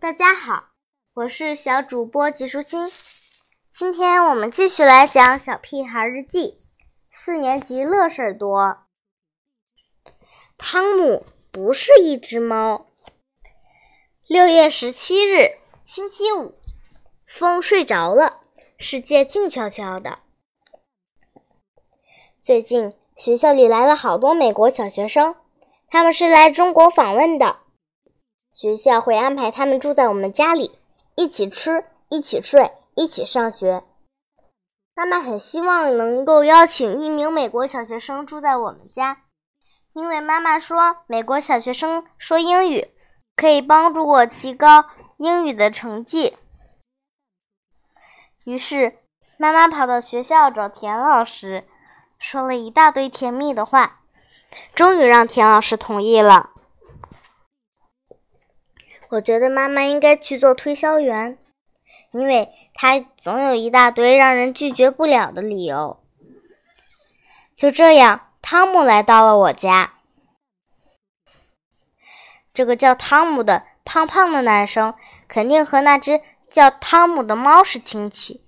大家好，我是小主播吉舒心。今天我们继续来讲《小屁孩日记》，四年级乐事儿多。汤姆不是一只猫。六月十七日，星期五，风睡着了，世界静悄悄的。最近学校里来了好多美国小学生，他们是来中国访问的。学校会安排他们住在我们家里，一起吃，一起睡，一起上学。妈妈很希望能够邀请一名美国小学生住在我们家，因为妈妈说美国小学生说英语可以帮助我提高英语的成绩。于是，妈妈跑到学校找田老师，说了一大堆甜蜜的话，终于让田老师同意了。我觉得妈妈应该去做推销员，因为她总有一大堆让人拒绝不了的理由。就这样，汤姆来到了我家。这个叫汤姆的胖胖的男生肯定和那只叫汤姆的猫是亲戚，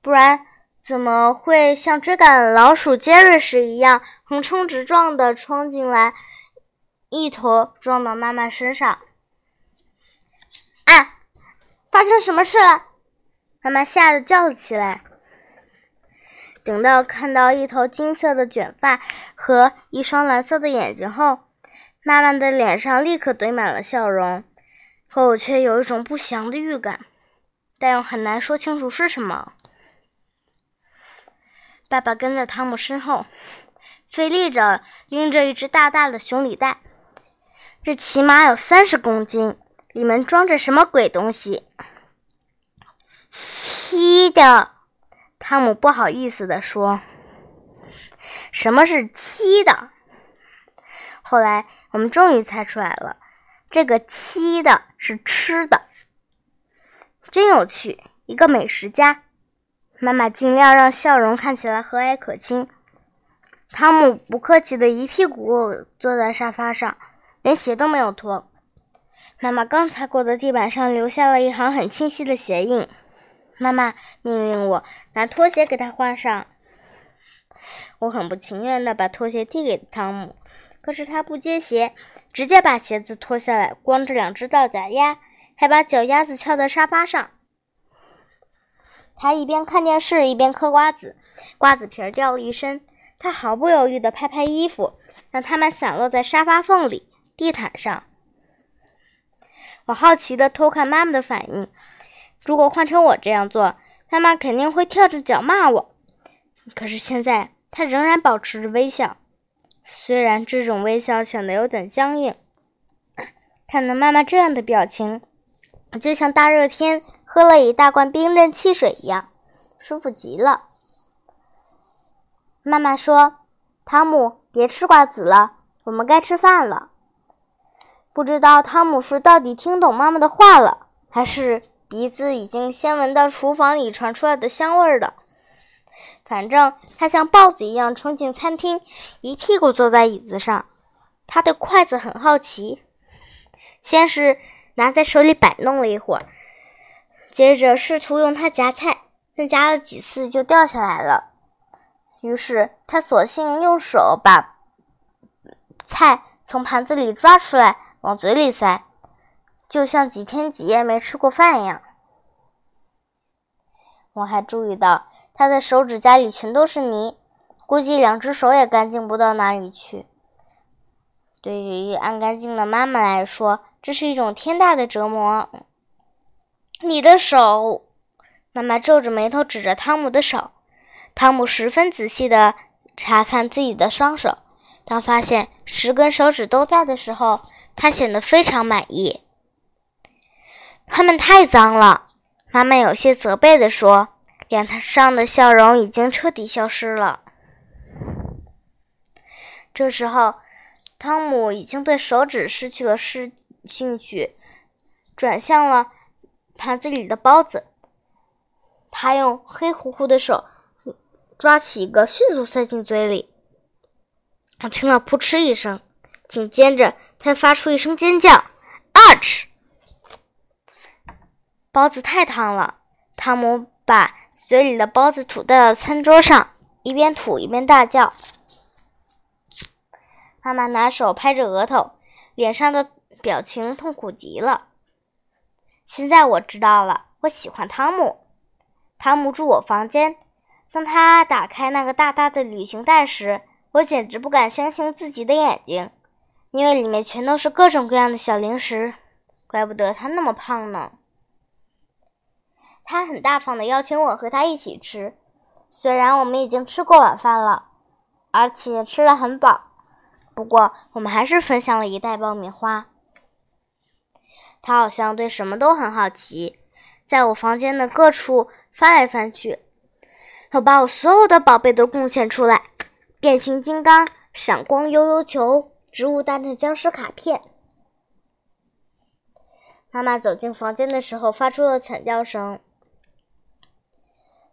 不然怎么会像追赶老鼠杰瑞时一样横冲直撞的冲进来，一头撞到妈妈身上？发生什么事了？妈妈吓得叫了起来。等到看到一头金色的卷发和一双蓝色的眼睛后，妈妈的脸上立刻堆满了笑容，可我却有一种不祥的预感，但又很难说清楚是什么。爸爸跟在汤姆身后，费力着拎着一只大大的行李袋，这起码有三十公斤。里面装着什么鬼东西？七的，汤姆不好意思地说：“什么是七的？”后来我们终于猜出来了，这个七的是吃的，真有趣！一个美食家。妈妈尽量让笑容看起来和蔼可亲。汤姆不客气的一屁股坐在沙发上，连鞋都没有脱。妈妈刚踩过的地板上留下了一行很清晰的鞋印。妈妈命令我拿拖鞋给他换上。我很不情愿地把拖鞋递给汤姆，可是他不接鞋，直接把鞋子脱下来，光着两只大脚丫，还把脚丫子翘在沙发上。他一边看电视一边嗑瓜子，瓜子皮掉了一身。他毫不犹豫地拍拍衣服，让它们散落在沙发缝里、地毯上。我好奇地偷看妈妈的反应。如果换成我这样做，妈妈肯定会跳着脚骂我。可是现在，她仍然保持着微笑，虽然这种微笑显得有点僵硬。看到妈妈这样的表情，就像大热天喝了一大罐冰镇汽水一样，舒服极了。妈妈说：“汤姆，别吃瓜子了，我们该吃饭了。”不知道汤姆是到底听懂妈妈的话了，还是鼻子已经先闻到厨房里传出来的香味了。反正他像豹子一样冲进餐厅，一屁股坐在椅子上。他对筷子很好奇，先是拿在手里摆弄了一会儿，接着试图用它夹菜，但夹了几次就掉下来了。于是他索性用手把菜从盘子里抓出来。往嘴里塞，就像几天几夜没吃过饭一样。我还注意到他的手指甲里全都是泥，估计两只手也干净不到哪里去。对于爱干净的妈妈来说，这是一种天大的折磨。你的手，妈妈皱着眉头指着汤姆的手。汤姆十分仔细地查看自己的双手，当发现十根手指都在的时候。他显得非常满意。他们太脏了，妈妈有些责备地说，脸上的笑容已经彻底消失了。这时候，汤姆已经对手指失去了失兴趣，转向了盘子里的包子。他用黑乎乎的手抓起一个，迅速塞进嘴里。我听了“噗嗤”一声，紧接着。他发出一声尖叫，“Arch！” 包子太烫了。汤姆把嘴里的包子吐在了餐桌上，一边吐一边大叫。妈妈拿手拍着额头，脸上的表情痛苦极了。现在我知道了，我喜欢汤姆。汤姆住我房间。当他打开那个大大的旅行袋时，我简直不敢相信自己的眼睛，因为里面全都是各种各样的小零食。怪不得他那么胖呢。他很大方的邀请我和他一起吃，虽然我们已经吃过晚饭了，而且吃了很饱。不过，我们还是分享了一袋爆米花。他好像对什么都很好奇，在我房间的各处翻来翻去，我把我所有的宝贝都贡献出来：变形金刚、闪光悠悠球、植物大战僵尸卡片。妈妈走进房间的时候，发出了惨叫声。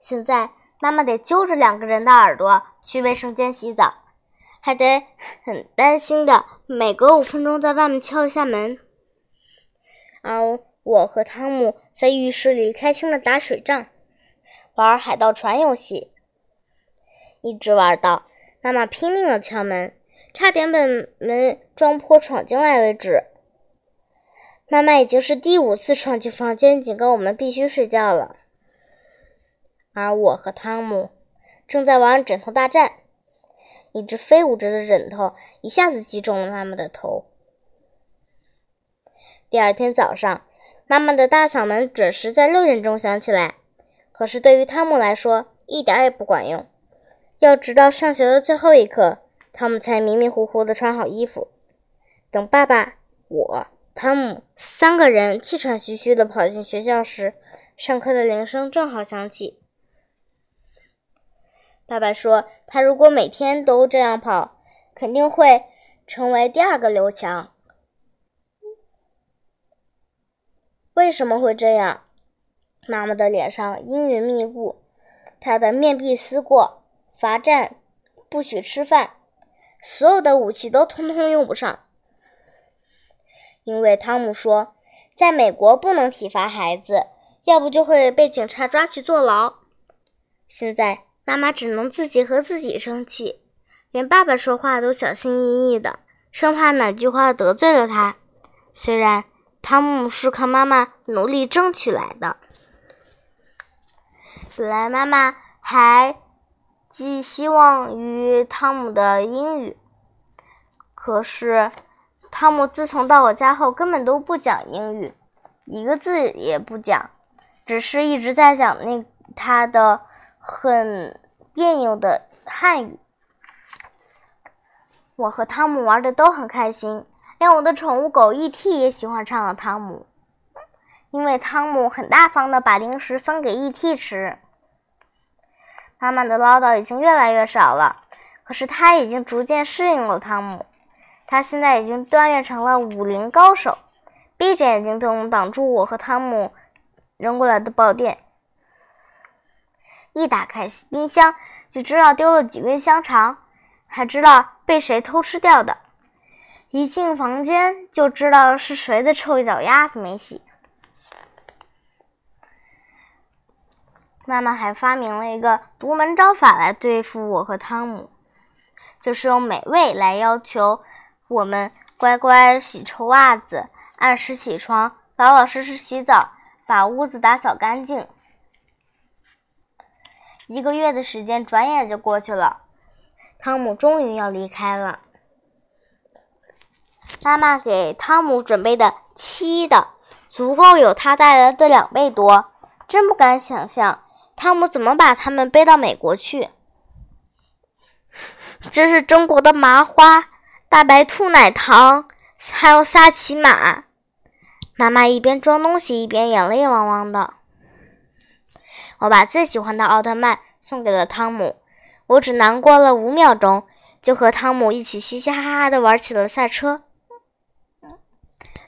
现在，妈妈得揪着两个人的耳朵去卫生间洗澡。还得很担心的，每隔五分钟在外面敲一下门。而我和汤姆在浴室里开心的打水仗，玩海盗船游戏，一直玩到妈妈拼命的敲门，差点把门撞破闯进来为止。妈妈已经是第五次闯进房间，警告我们必须睡觉了。而我和汤姆正在玩枕头大战。一只飞舞着的枕头一下子击中了妈妈的头。第二天早上，妈妈的大嗓门准时在六点钟响起来，可是对于汤姆来说一点也不管用。要直到上学的最后一刻，汤姆才迷迷糊糊地穿好衣服。等爸爸、我、汤姆三个人气喘吁吁地跑进学校时，上课的铃声正好响起。爸爸说：“他如果每天都这样跑，肯定会成为第二个刘强。”为什么会这样？妈妈的脸上阴云密布，她的面壁思过，罚站，不许吃饭，所有的武器都通通用不上，因为汤姆说，在美国不能体罚孩子，要不就会被警察抓去坐牢。现在。妈妈只能自己和自己生气，连爸爸说话都小心翼翼的，生怕哪句话得罪了他。虽然汤姆是靠妈妈努力争取来的，本来妈妈还寄希望于汤姆的英语，可是汤姆自从到我家后根本都不讲英语，一个字也不讲，只是一直在讲那他的。很别扭的汉语，我和汤姆玩的都很开心，连我的宠物狗 E.T. 也喜欢上了汤姆，因为汤姆很大方的把零食分给 E.T. 吃。妈妈的唠叨已经越来越少了，可是他已经逐渐适应了汤姆，他现在已经锻炼成了武林高手，闭着眼睛都能挡住我和汤姆扔过来的爆电。一打开冰箱，就知道丢了几根香肠，还知道被谁偷吃掉的。一进房间，就知道是谁的臭脚丫子没洗。妈妈还发明了一个独门招法来对付我和汤姆，就是用美味来要求我们乖乖洗臭袜子，按时起床，老老实实洗澡，把屋子打扫干净。一个月的时间转眼就过去了，汤姆终于要离开了。妈妈给汤姆准备的七的，足够有他带来的两倍多。真不敢想象，汤姆怎么把他们背到美国去。这是中国的麻花、大白兔奶糖，还有萨琪玛。妈妈一边装东西，一边眼泪汪汪的。我把最喜欢的奥特曼送给了汤姆，我只难过了五秒钟，就和汤姆一起嘻嘻哈哈的玩起了赛车。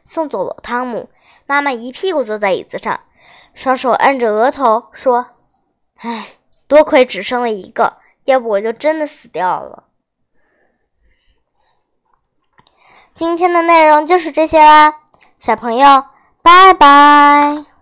送走了汤姆，妈妈一屁股坐在椅子上，双手按着额头说：“唉，多亏只生了一个，要不我就真的死掉了。”今天的内容就是这些啦，小朋友，拜拜。